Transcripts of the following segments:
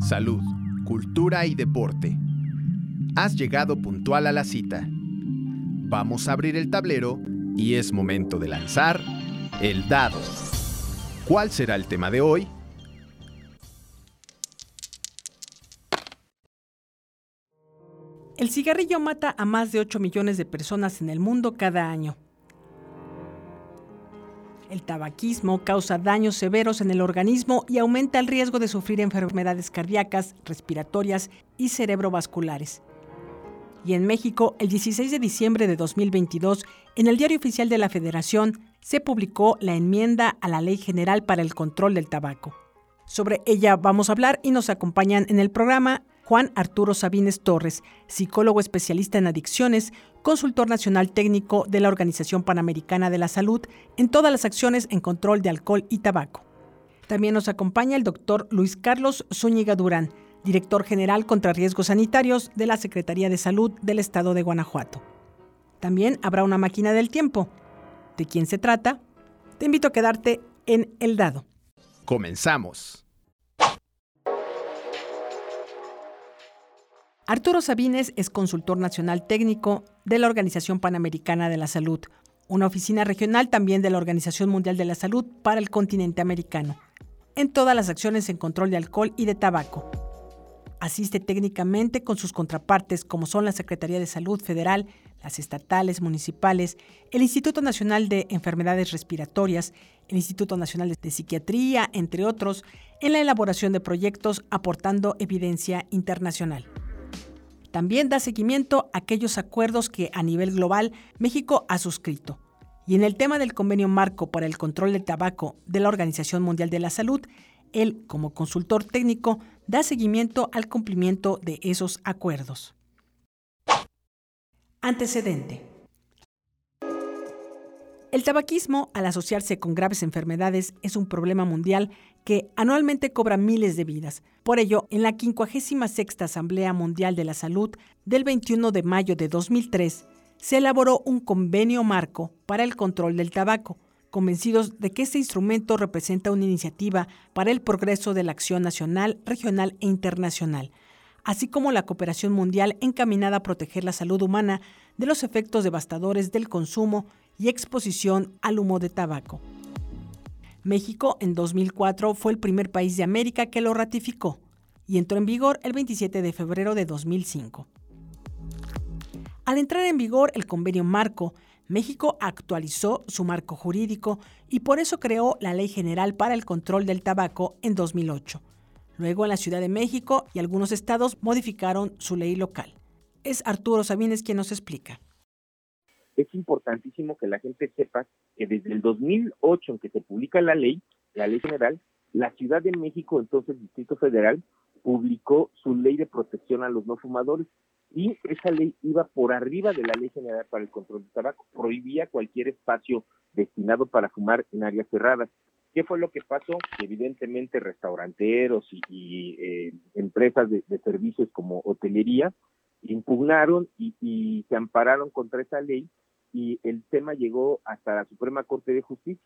salud, cultura y deporte. Has llegado puntual a la cita. Vamos a abrir el tablero y es momento de lanzar el dado. ¿Cuál será el tema de hoy? El cigarrillo mata a más de 8 millones de personas en el mundo cada año. El tabaquismo causa daños severos en el organismo y aumenta el riesgo de sufrir enfermedades cardíacas, respiratorias y cerebrovasculares. Y en México, el 16 de diciembre de 2022, en el Diario Oficial de la Federación, se publicó la enmienda a la Ley General para el Control del Tabaco. Sobre ella vamos a hablar y nos acompañan en el programa Juan Arturo Sabines Torres, psicólogo especialista en adicciones, consultor nacional técnico de la Organización Panamericana de la Salud en todas las acciones en control de alcohol y tabaco. También nos acompaña el doctor Luis Carlos Zúñiga Durán, director general contra riesgos sanitarios de la Secretaría de Salud del Estado de Guanajuato. También habrá una máquina del tiempo. ¿De quién se trata? Te invito a quedarte en el dado. Comenzamos. Arturo Sabines es consultor nacional técnico de la Organización Panamericana de la Salud, una oficina regional también de la Organización Mundial de la Salud para el continente americano, en todas las acciones en control de alcohol y de tabaco. Asiste técnicamente con sus contrapartes como son la Secretaría de Salud Federal, las estatales, municipales, el Instituto Nacional de Enfermedades Respiratorias, el Instituto Nacional de Psiquiatría, entre otros, en la elaboración de proyectos aportando evidencia internacional. También da seguimiento a aquellos acuerdos que a nivel global México ha suscrito. Y en el tema del convenio marco para el control del tabaco de la Organización Mundial de la Salud, él, como consultor técnico, da seguimiento al cumplimiento de esos acuerdos. Antecedente. El tabaquismo, al asociarse con graves enfermedades, es un problema mundial que anualmente cobra miles de vidas. Por ello, en la 56 Asamblea Mundial de la Salud del 21 de mayo de 2003, se elaboró un convenio marco para el control del tabaco, convencidos de que este instrumento representa una iniciativa para el progreso de la acción nacional, regional e internacional, así como la cooperación mundial encaminada a proteger la salud humana de los efectos devastadores del consumo y exposición al humo de tabaco. México en 2004 fue el primer país de América que lo ratificó y entró en vigor el 27 de febrero de 2005. Al entrar en vigor el convenio marco, México actualizó su marco jurídico y por eso creó la Ley General para el Control del Tabaco en 2008. Luego en la Ciudad de México y algunos estados modificaron su ley local. Es Arturo Sabines quien nos explica es importantísimo que la gente sepa que desde el 2008 en que se publica la ley, la ley general, la Ciudad de México, entonces Distrito Federal, publicó su ley de protección a los no fumadores y esa ley iba por arriba de la ley general para el control del tabaco, prohibía cualquier espacio destinado para fumar en áreas cerradas. ¿Qué fue lo que pasó? Evidentemente restauranteros y, eh, empresas de, servicios como hotelería impugnaron y se ampararon contra esa ley y el tema llegó hasta la Suprema Corte de Justicia,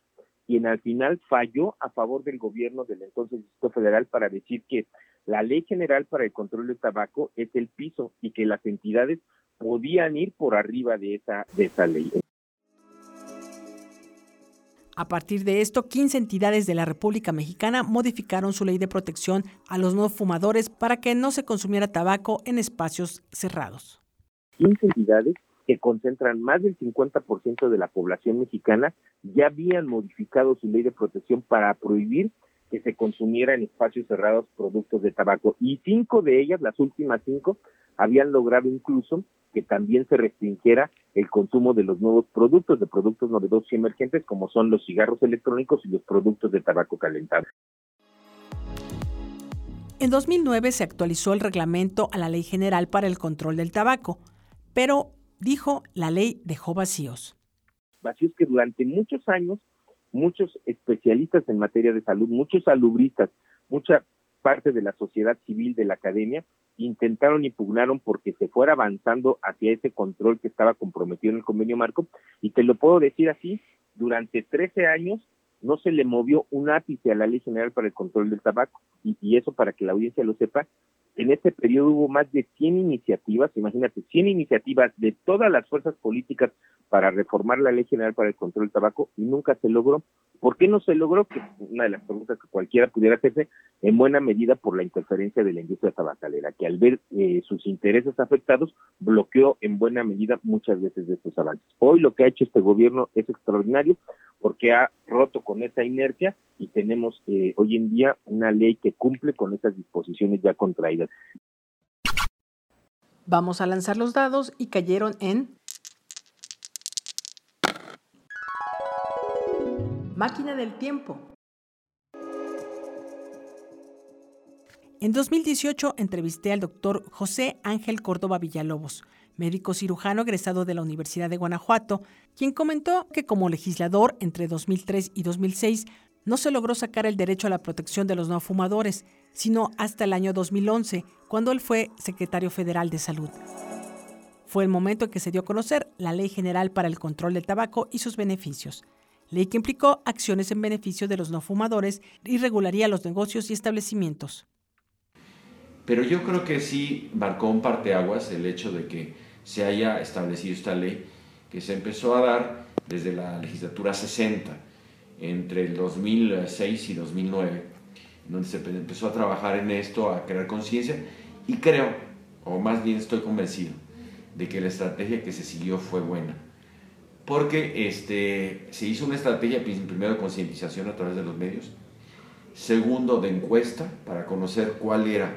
quien al final falló a favor del gobierno del entonces Distrito Federal para decir que la Ley General para el Control del Tabaco es el piso y que las entidades podían ir por arriba de esa, de esa ley. A partir de esto, 15 entidades de la República Mexicana modificaron su ley de protección a los no fumadores para que no se consumiera tabaco en espacios cerrados. 15 entidades que concentran más del 50% de la población mexicana, ya habían modificado su ley de protección para prohibir que se consumiera en espacios cerrados productos de tabaco. Y cinco de ellas, las últimas cinco, habían logrado incluso que también se restringiera el consumo de los nuevos productos, de productos novedosos y emergentes, como son los cigarros electrónicos y los productos de tabaco calentado. En 2009 se actualizó el reglamento a la Ley General para el Control del Tabaco, pero dijo, la ley dejó vacíos. Vacíos que durante muchos años muchos especialistas en materia de salud, muchos salubristas, mucha parte de la sociedad civil, de la academia, intentaron y pugnaron porque se fuera avanzando hacia ese control que estaba comprometido en el convenio marco. Y te lo puedo decir así, durante 13 años no se le movió un ápice a la Ley General para el Control del Tabaco. Y, y eso, para que la audiencia lo sepa, en este periodo hubo más de 100 iniciativas, imagínate, 100 iniciativas de todas las fuerzas políticas para reformar la Ley General para el Control del Tabaco y nunca se logró. ¿Por qué no se logró? Que una de las preguntas que cualquiera pudiera hacerse, en buena medida por la interferencia de la industria tabacalera, que al ver eh, sus intereses afectados, bloqueó en buena medida muchas veces estos avances. Hoy lo que ha hecho este gobierno es extraordinario porque ha roto con esa inercia y tenemos eh, hoy en día una ley que cumple con esas disposiciones ya contraídas. Vamos a lanzar los dados y cayeron en Máquina del tiempo. En 2018 entrevisté al doctor José Ángel Córdoba Villalobos, médico cirujano egresado de la Universidad de Guanajuato, quien comentó que como legislador entre 2003 y 2006 no se logró sacar el derecho a la protección de los no fumadores, sino hasta el año 2011, cuando él fue secretario federal de salud. Fue el momento en que se dio a conocer la Ley General para el Control del Tabaco y sus beneficios, ley que implicó acciones en beneficio de los no fumadores y regularía los negocios y establecimientos. Pero yo creo que sí marcó un parteaguas el hecho de que se haya establecido esta ley que se empezó a dar desde la legislatura 60, entre el 2006 y 2009, donde se empezó a trabajar en esto, a crear conciencia, y creo, o más bien estoy convencido, de que la estrategia que se siguió fue buena. Porque este, se hizo una estrategia, primero de concientización a través de los medios, segundo de encuesta para conocer cuál era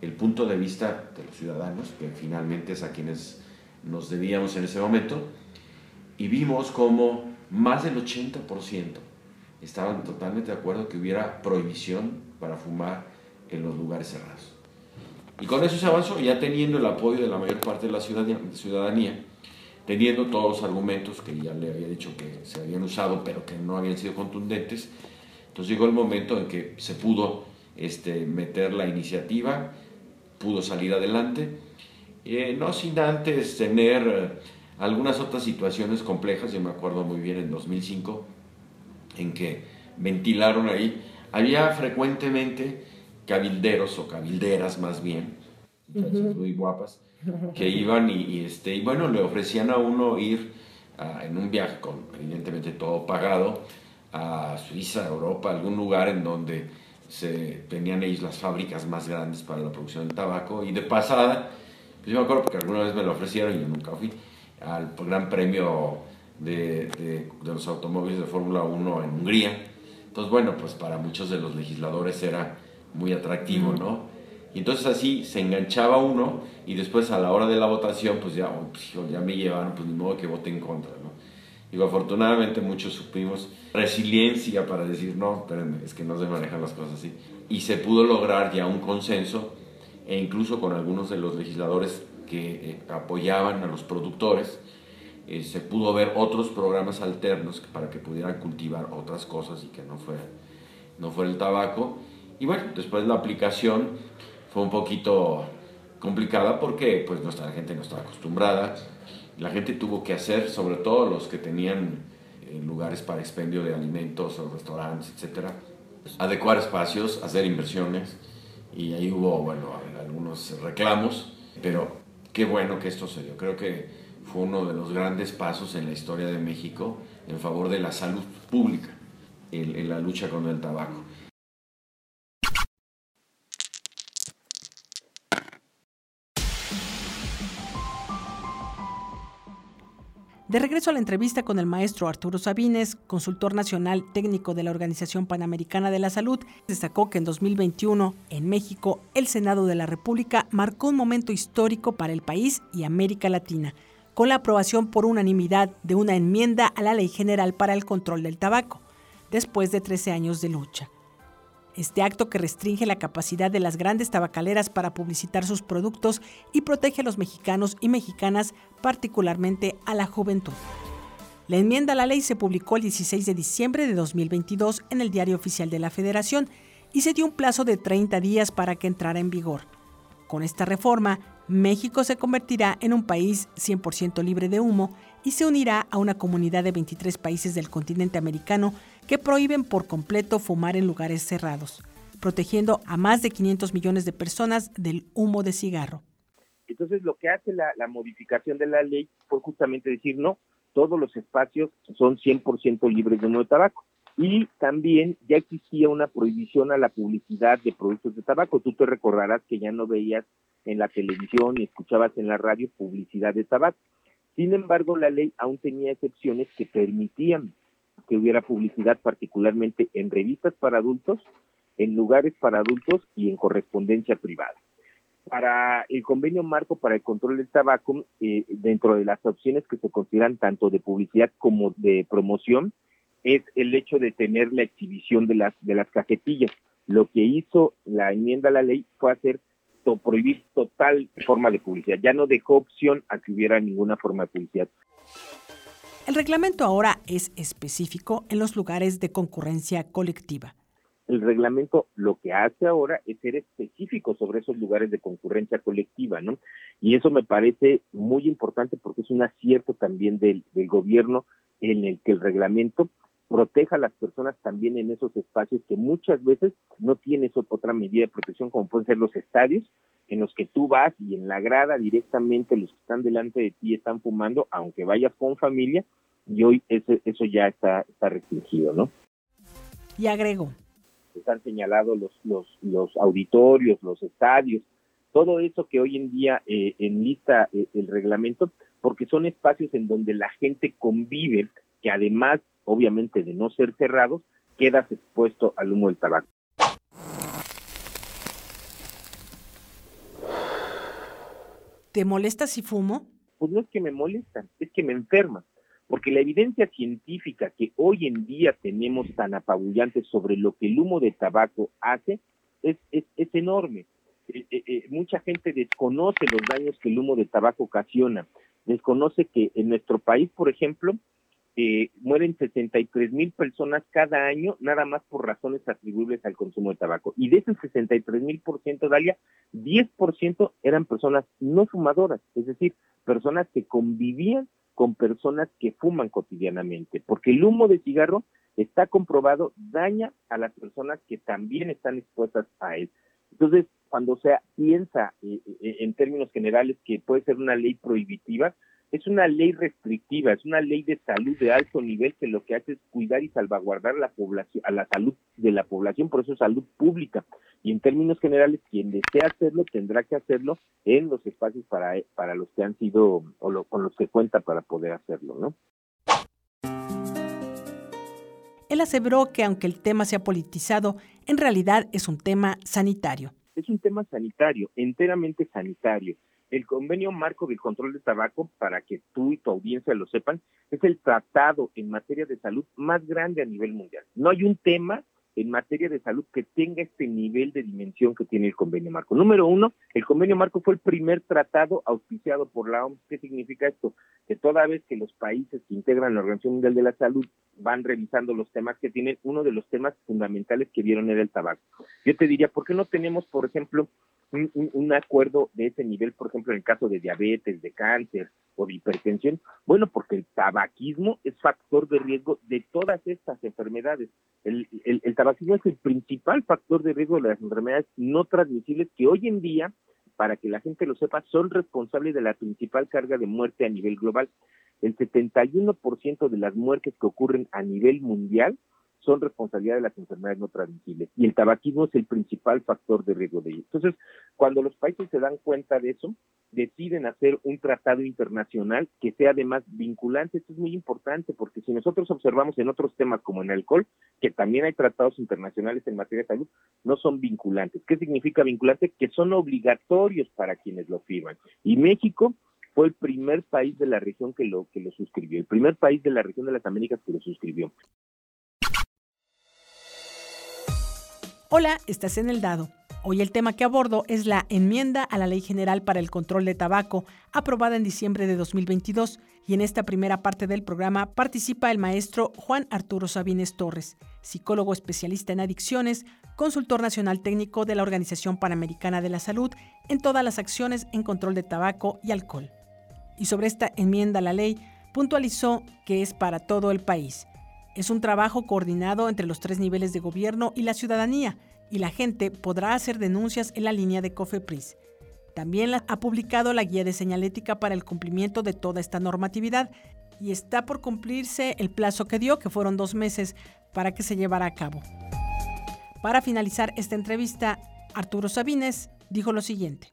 el punto de vista de los ciudadanos, que finalmente es a quienes nos debíamos en ese momento, y vimos como más del 80% estaban totalmente de acuerdo que hubiera prohibición para fumar en los lugares cerrados. Y con eso se avanzó, ya teniendo el apoyo de la mayor parte de la ciudadanía, teniendo todos los argumentos que ya le había dicho que se habían usado, pero que no habían sido contundentes. Entonces llegó el momento en que se pudo este, meter la iniciativa, pudo salir adelante eh, no sin antes tener eh, algunas otras situaciones complejas, yo me acuerdo muy bien en 2005, en que ventilaron ahí, había frecuentemente cabilderos o cabilderas más bien, muy guapas, que iban y, este, y bueno, le ofrecían a uno ir en un viaje con evidentemente todo pagado a Suiza, Europa, algún lugar en donde se tenían ellos las fábricas más grandes para la producción de tabaco. Y de pasada pues yo me acuerdo porque alguna vez me lo ofrecieron y yo nunca fui al Gran Premio de, de, los automóviles de Fórmula 1 en Hungría. Entonces, bueno, pues para muchos de los legisladores era muy atractivo, ¿no? Y entonces así se enganchaba uno y después a la hora de la votación, pues ya, oh, pues, ya me llevaron, pues ni modo que vote en contra, ¿no? Digo, afortunadamente muchos supimos resiliencia para decir, no, espérenme, es que no se manejan las cosas así. Y se pudo lograr ya un consenso e incluso con algunos de los legisladores que eh, apoyaban a los productores, eh, se pudo ver otros programas alternos para que pudieran cultivar otras cosas y que no fuera, no fuera el tabaco. Y bueno, después la aplicación fue un poquito complicada porque pues nuestra gente no estaba acostumbrada. La gente tuvo que hacer, sobre todo los que tenían eh, lugares para expendio de alimentos o restaurantes, etcétera, adecuar espacios, hacer inversiones y ahí hubo, bueno, algunos reclamos, pero qué bueno que esto se dio. Creo que fue uno de los grandes pasos en la historia de México en favor de la salud pública, en, la lucha contra el tabaco. De regreso a la entrevista con el maestro Arturo Sabines, consultor nacional técnico de la Organización Panamericana de la Salud, destacó que en 2021, en México, el Senado de la República marcó un momento histórico para el país y América Latina, con la aprobación por unanimidad de una enmienda a la Ley General para el Control del Tabaco, después de 13 años de lucha. Este acto que restringe la capacidad de las grandes tabacaleras para publicitar sus productos y protege a los mexicanos y mexicanas, particularmente a la juventud. La enmienda a la ley se publicó el 16 de diciembre de 2022 en el Diario Oficial de la Federación y se dio un plazo de 30 días para que entrara en vigor. Con esta reforma, México se convertirá en un país 100% libre de humo y se unirá a una comunidad de 23 países del continente americano que prohíben por completo fumar en lugares cerrados, protegiendo a más de 500 millones de personas del humo de cigarro. Entonces, lo que hace la, modificación de la ley fue justamente decir, no, todos los espacios son 100% libres de humo de tabaco. Y también ya existía una prohibición a la publicidad de productos de tabaco. Tú te recordarás que ya no veías en la televisión y escuchabas en la radio publicidad de tabaco. Sin embargo, la ley aún tenía excepciones que permitían que hubiera publicidad, particularmente en revistas para adultos, en lugares para adultos y en correspondencia privada. Para el convenio marco para el control del tabaco, eh, dentro de las opciones que se consideran tanto de publicidad como de promoción, es el hecho de tener la exhibición de las, de las cajetillas. Lo que hizo la enmienda a la ley fue hacer prohibir total forma de publicidad. Ya no dejó opción a que hubiera ninguna forma de publicidad. El reglamento ahora es específico en los lugares de concurrencia colectiva. El reglamento lo que hace ahora es ser específico sobre esos lugares de concurrencia colectiva, ¿no? Y eso me parece muy importante porque es un acierto también del, gobierno en el que el reglamento proteja a las personas también en esos espacios que muchas veces no tienes otra medida de protección como pueden ser los estadios en los que tú vas y en la grada directamente los que están delante de ti están fumando aunque vayas con familia y hoy eso, eso ya está, está restringido, ¿no? Y agrego. Están señalados los, los, los auditorios, los estadios, todo eso que hoy en día eh, enlista eh, el reglamento, porque son espacios en donde la gente convive, que además obviamente de no ser cerrados, quedas expuesto al humo del tabaco. ¿Te molesta si fumo? Pues no es que me molesta, es que me enferma, porque la evidencia científica que hoy en día tenemos tan apabullante sobre lo que el humo de tabaco hace es, es, enorme. Eh, eh, eh, mucha gente desconoce los daños que el humo de tabaco ocasiona, desconoce que en nuestro país, por ejemplo, eh, mueren 63 mil personas cada año, nada más por razones atribuibles al consumo de tabaco. Y de esos 63 mil por ciento, Dalia, 10 por ciento eran personas no fumadoras, es decir, personas que convivían con personas que fuman cotidianamente, porque el humo de cigarro está comprobado daña a las personas que también están expuestas a él. Entonces, cuando se piensa eh, eh, en términos generales que puede ser una ley prohibitiva, es una ley restrictiva, es una ley de salud de alto nivel que lo que hace es cuidar y salvaguardar la población, a la salud de la población, por eso es salud pública. Y en términos generales, quien desea hacerlo tendrá que hacerlo en los espacios para, para los que han sido o con los que cuenta para poder hacerlo, ¿no? Él aseveró que aunque el tema sea politizado, en realidad es un tema sanitario. Es un tema sanitario, enteramente sanitario el convenio marco del control de tabaco, para que tú y tu audiencia lo sepan, es el tratado en materia de salud más grande a nivel mundial. No hay un tema en materia de salud que tenga este nivel de dimensión que tiene el convenio marco. Número uno, el convenio marco fue el primer tratado auspiciado por la OMS. ¿Qué significa esto? Que toda vez que los países que integran la Organización Mundial de la Salud van revisando los temas que tienen, uno de los temas fundamentales que vieron era el tabaco. Yo te diría, ¿por qué no tenemos, por ejemplo, un, acuerdo de ese nivel, por ejemplo, en el caso de diabetes, de cáncer o de hipertensión? Bueno, porque el tabaquismo es factor de riesgo de todas estas enfermedades. El, el tabaquismo es el principal factor de riesgo de las enfermedades no transmisibles que hoy en día, para que la gente lo sepa, son responsables de la principal carga de muerte a nivel global. El 71% de las muertes que ocurren a nivel mundial son responsabilidad de las enfermedades no transmisibles y el tabaquismo es el principal factor de riesgo de ello. Entonces, cuando los países se dan cuenta de eso, deciden hacer un tratado internacional que sea además vinculante. Esto es muy importante porque si nosotros observamos en otros temas como en alcohol, que también hay tratados internacionales en materia de salud, no son vinculantes. ¿Qué significa vinculante? Que son obligatorios para quienes lo firman. Y México fue el primer país de la región que lo que lo suscribió, el primer país de la región de las Américas que lo suscribió. Hola, estás en el dado. Hoy el tema que abordo es la enmienda a la Ley General para el Control de Tabaco, aprobada en diciembre de 2022, y en esta primera parte del programa participa el maestro Juan Arturo Sabines Torres, psicólogo especialista en adicciones, consultor nacional técnico de la Organización Panamericana de la Salud en todas las acciones en control de tabaco y alcohol. Y sobre esta enmienda a la ley, puntualizó que es para todo el país. Es un trabajo coordinado entre los tres niveles de gobierno y la ciudadanía, y la gente podrá hacer denuncias en la línea de COFEPRIS. También ha publicado la guía de señalética para el cumplimiento de toda esta normatividad y está por cumplirse el plazo que dio, que fueron dos meses, para que se llevara a cabo. Para finalizar esta entrevista, Arturo Sabines dijo lo siguiente.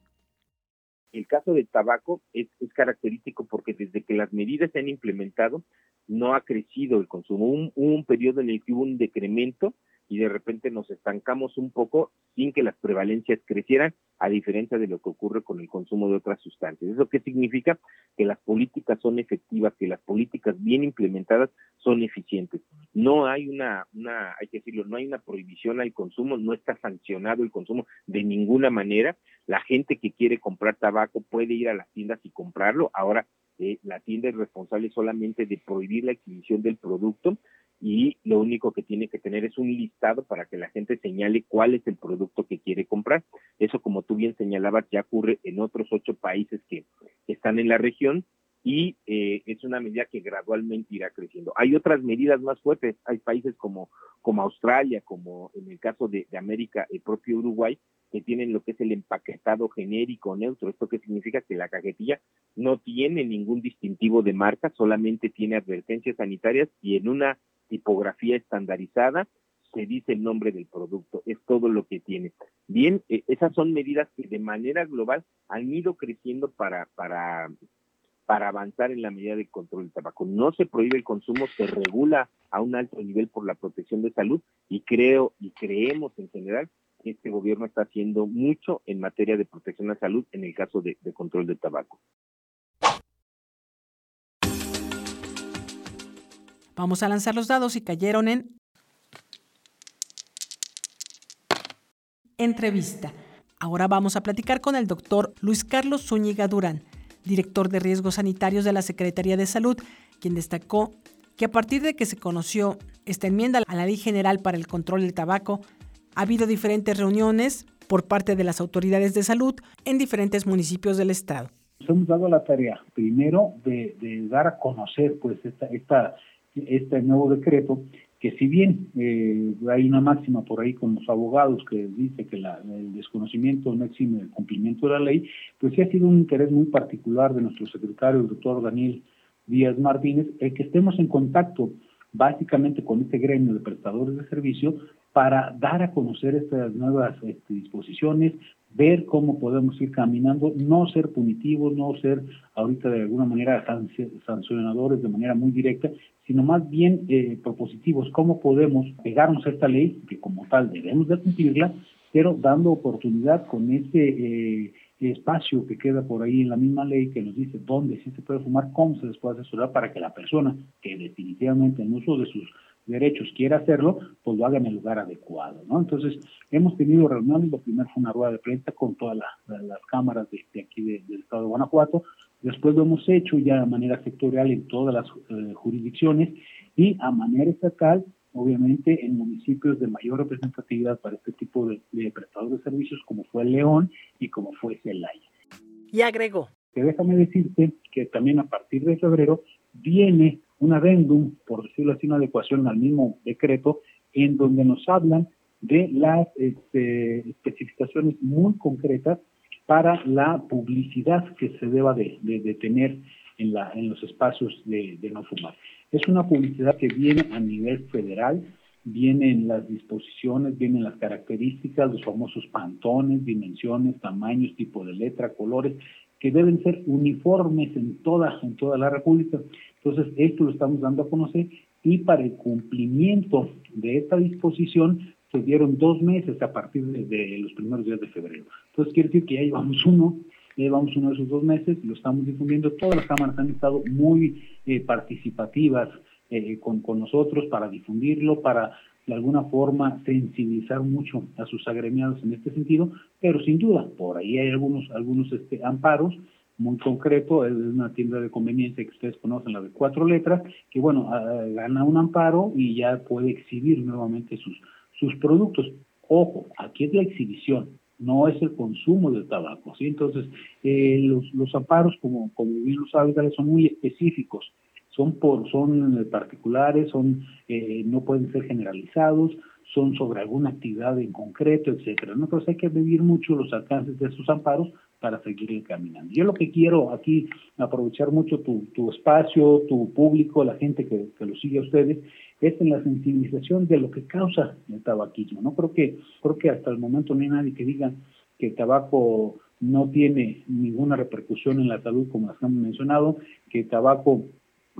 El caso del tabaco es, es, característico porque desde que las medidas se han implementado no ha crecido el consumo. Un, un periodo en el que hubo un decremento y de repente nos estancamos un poco sin que las prevalencias crecieran, a diferencia de lo que ocurre con el consumo de otras sustancias. ¿Eso qué significa? Que las políticas son efectivas, que las políticas bien implementadas son eficientes. No hay una, una, hay que decirlo, no hay una prohibición al consumo, no está sancionado el consumo de ninguna manera. La gente que quiere comprar tabaco puede ir a las tiendas y comprarlo. Ahora eh, la tienda es responsable solamente de prohibir la adquisición del producto y lo único que tiene que tener es un listado para que la gente señale cuál es el producto que quiere comprar. Eso, como tú bien señalabas, ya ocurre en otros ocho países que, están en la región y eh, es una medida que gradualmente irá creciendo. Hay otras medidas más fuertes, hay países como, como Australia, como en el caso de América, el propio Uruguay, que tienen lo que es el empaquetado genérico neutro. ¿Esto qué significa? Que la cajetilla no tiene ningún distintivo de marca, solamente tiene advertencias sanitarias y en una tipografía estandarizada, se dice el nombre del producto, es todo lo que tiene. Bien, eh, esas son medidas que de manera global han ido creciendo para, para, para avanzar en la medida de control del tabaco. No se prohíbe el consumo, se regula a un alto nivel por la protección de salud y creo y creemos en general este gobierno está haciendo mucho en materia de protección de salud en el caso de control del tabaco. Vamos a lanzar los dados y cayeron en entrevista. Ahora vamos a platicar con el doctor Luis Carlos Zúñiga Durán, director de riesgos sanitarios de la Secretaría de Salud, quien destacó que a partir de que se conoció esta enmienda a la Ley General para el Control del Tabaco, ha habido diferentes reuniones por parte de las autoridades de salud en diferentes municipios del estado. Nos hemos dado la tarea, primero, de, dar a conocer pues esta, esta este nuevo decreto, que si bien eh, hay una máxima por ahí con los abogados que dice que el desconocimiento no exime el cumplimiento de la ley, pues sí ha sido un interés muy particular de nuestro secretario, el doctor Daniel Díaz Martínez, el que estemos en contacto básicamente con este gremio de prestadores de servicio para dar a conocer estas nuevas este, disposiciones, ver cómo podemos ir caminando, no ser punitivos, no ser ahorita de alguna manera sancionadores de manera muy directa, sino más bien eh, propositivos, cómo podemos pegarnos a esta ley, que como tal debemos de cumplirla, pero dando oportunidad con ese eh, espacio que queda por ahí en la misma ley que nos dice dónde sí se puede fumar, cómo se les puede asesorar para que la persona que definitivamente en uso de sus derechos quiera hacerlo, pues lo haga en el lugar adecuado, ¿no? Entonces, hemos tenido reuniones, lo primero fue una rueda de prensa con todas las cámaras de, aquí del estado de Guanajuato, después lo hemos hecho ya de manera sectorial en todas las eh, jurisdicciones y a manera estatal, obviamente en municipios de mayor representatividad para este tipo de, de prestadores de servicios como fue León y como fue Celaya. Y agregó. Que déjame decirte que también a partir de febrero viene un adendum, por decirlo así, una adecuación al mismo decreto, en donde nos hablan de las este, especificaciones muy concretas para la publicidad que se deba de, tener en, los espacios de, no fumar. Es una publicidad que viene a nivel federal, vienen las disposiciones, vienen las características, los famosos pantones, dimensiones, tamaños, tipo de letra, colores, que deben ser uniformes en toda, en toda la República. Entonces, esto lo estamos dando a conocer y para el cumplimiento de esta disposición se dieron dos meses a partir de, los primeros días de febrero. Entonces, quiere decir que ya llevamos uno, ya llevamos uno de esos dos meses, lo estamos difundiendo. Todas las cámaras han estado muy eh, participativas eh, con, nosotros para difundirlo, para de alguna forma sensibilizar mucho a sus agremiados en este sentido, pero sin duda, por ahí hay algunos, algunos este, amparos muy concreto, es una tienda de conveniencia que ustedes conocen, la de cuatro letras, que bueno, ah, gana un amparo y ya puede exhibir nuevamente sus, sus productos. Ojo, aquí es la exhibición, no es el consumo del tabaco, ¿sí? Entonces, eh, los, los amparos, como, como bien lo saben, son muy específicos son por son particulares, son no pueden ser generalizados, son sobre alguna actividad en concreto, etcétera. Entonces hay que medir mucho los alcances de esos amparos para seguir caminando. Yo lo que quiero aquí, aprovechar mucho tu, tu espacio, tu público, la gente que, que lo sigue a ustedes, es en la sensibilización de lo que causa el tabaquismo. No creo que, creo que hasta el momento no hay nadie que diga que el tabaco no tiene ninguna repercusión en la salud, como las hemos mencionado, que el tabaco,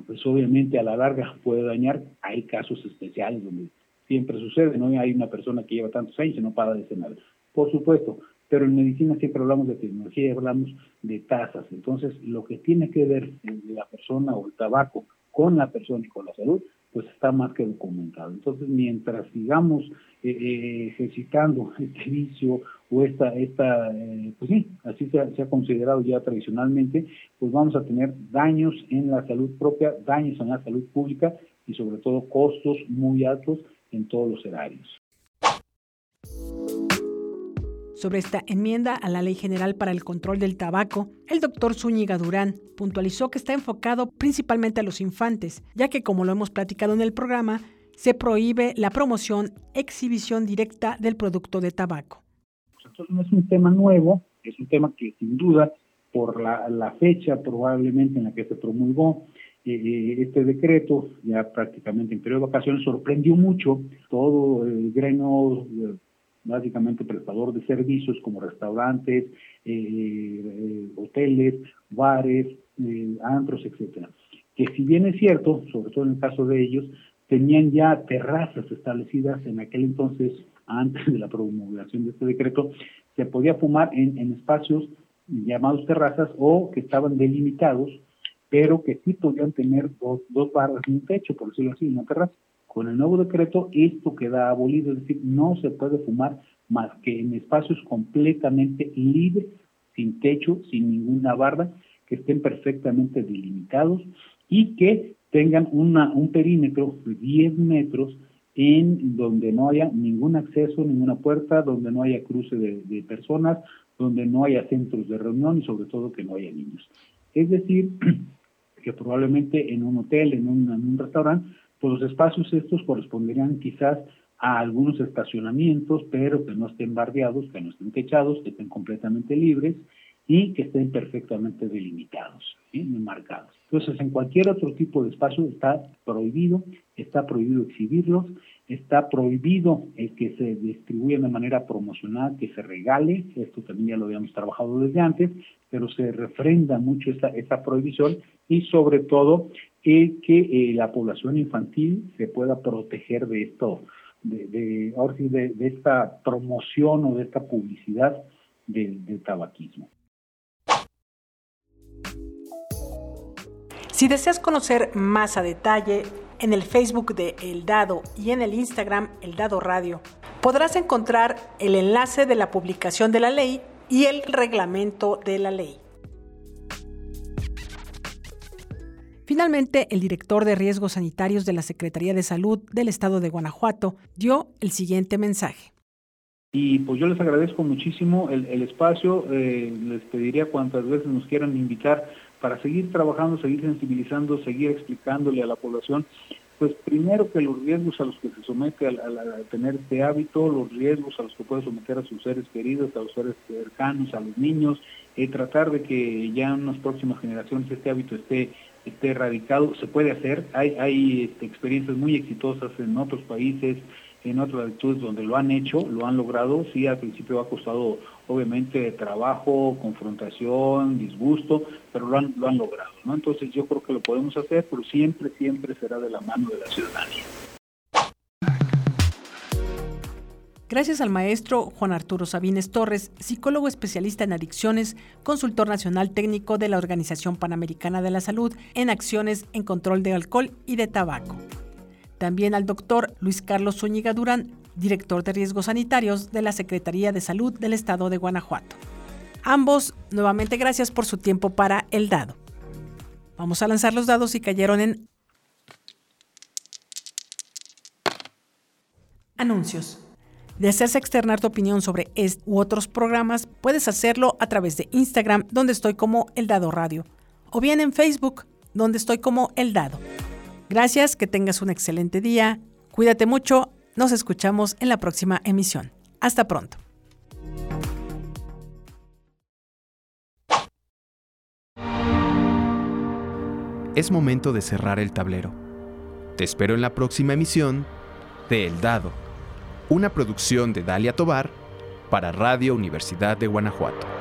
pues obviamente a la larga puede dañar. Hay casos especiales donde siempre sucede, no hay una persona que lleva tantos años y no para de cenar. Por supuesto, pero en medicina siempre hablamos de tecnología y hablamos de tasas. Entonces, lo que tiene que ver la persona o el tabaco con la persona y con la salud, pues está más que documentado. Entonces, mientras sigamos eh, eh, ejercitando este vicio o esta, esta eh, pues sí, así se ha, se ha, considerado ya tradicionalmente, pues vamos a tener daños en la salud propia, daños en la salud pública y sobre todo costos muy altos en todos los horarios. Sobre esta enmienda a la Ley General para el Control del Tabaco, el doctor Zúñiga Durán puntualizó que está enfocado principalmente a los infantes, ya que como lo hemos platicado en el programa, se prohíbe la promoción, exhibición directa del producto de tabaco. Entonces no es un tema nuevo, es un tema que sin duda por la, fecha probablemente en la que se promulgó eh, este decreto, ya prácticamente en periodo de vacaciones, sorprendió mucho todo el gremio, eh, básicamente prestador de servicios como restaurantes, eh, hoteles, bares, antros, etcétera. Que si bien es cierto, sobre todo en el caso de ellos, tenían ya terrazas establecidas en aquel entonces, antes de la promulgación de este decreto, se podía fumar en, en espacios llamados terrazas o que estaban delimitados pero que sí podían tener dos, dos barras y un techo, por decirlo así, una terraza. Con el nuevo decreto esto queda abolido, es decir, no se puede fumar más que en espacios completamente libres, sin techo, sin ninguna barra, que estén perfectamente delimitados y que tengan una, un perímetro de 10 metros en donde no haya ningún acceso, ninguna puerta, donde no haya cruce de, de personas, donde no haya centros de reunión y sobre todo que no haya niños. Es decir, que probablemente en un hotel, en un, restaurante, pues los espacios estos corresponderían quizás a algunos estacionamientos, pero que no estén bardeados, que no estén techados, que estén completamente libres y que estén perfectamente delimitados, ¿sí? marcados. Entonces, en cualquier otro tipo de espacio está prohibido, está prohibido exhibirlos, está prohibido el que se distribuya de manera promocional, que se regale, esto también ya lo habíamos trabajado desde antes, pero se refrenda mucho esta, esta prohibición y sobre todo que eh, la población infantil se pueda proteger de esto, de, de, de, de esta promoción o de esta publicidad del, del tabaquismo. Si deseas conocer más a detalle en el Facebook de El Dado y en el Instagram El Dado Radio, podrás encontrar el enlace de la publicación de la ley y el reglamento de la ley. Finalmente, el director de riesgos sanitarios de la Secretaría de Salud del Estado de Guanajuato dio el siguiente mensaje. Y pues yo les agradezco muchísimo el, espacio, eh, les pediría cuantas veces nos quieran invitar para seguir trabajando, seguir sensibilizando, seguir explicándole a la población, pues primero que los riesgos a los que se somete a, tener este hábito, los riesgos a los que puede someter a sus seres queridos, a los seres cercanos, a los niños, eh, tratar de que ya en las próximas generaciones este hábito esté esté erradicado, se puede hacer, hay, hay este, experiencias muy exitosas en otros países, en otras latitudes donde lo han hecho, lo han logrado, sí al principio ha costado obviamente trabajo, confrontación, disgusto, pero lo han, lo han logrado, ¿no? Entonces yo creo que lo podemos hacer, pero siempre, siempre será de la mano de la ciudadanía. Gracias al maestro Juan Arturo Sabines Torres, psicólogo especialista en adicciones, consultor nacional técnico de la Organización Panamericana de la Salud en acciones en control de alcohol y de tabaco. También al doctor Luis Carlos Zúñiga Durán, director de riesgos sanitarios de la Secretaría de Salud del Estado de Guanajuato. Ambos, nuevamente gracias por su tiempo para el dado. Vamos a lanzar los dados y cayeron en anuncios. ¿Deseas externar tu opinión sobre este u otros programas? Puedes hacerlo a través de Instagram, donde estoy como El Dado Radio, o bien en Facebook, donde estoy como El Dado. Gracias, que tengas un excelente día, cuídate mucho, nos escuchamos en la próxima emisión. Hasta pronto. Es momento de cerrar el tablero. Te espero en la próxima emisión de El Dado, una producción de Dalia Tobar para Radio Universidad de Guanajuato.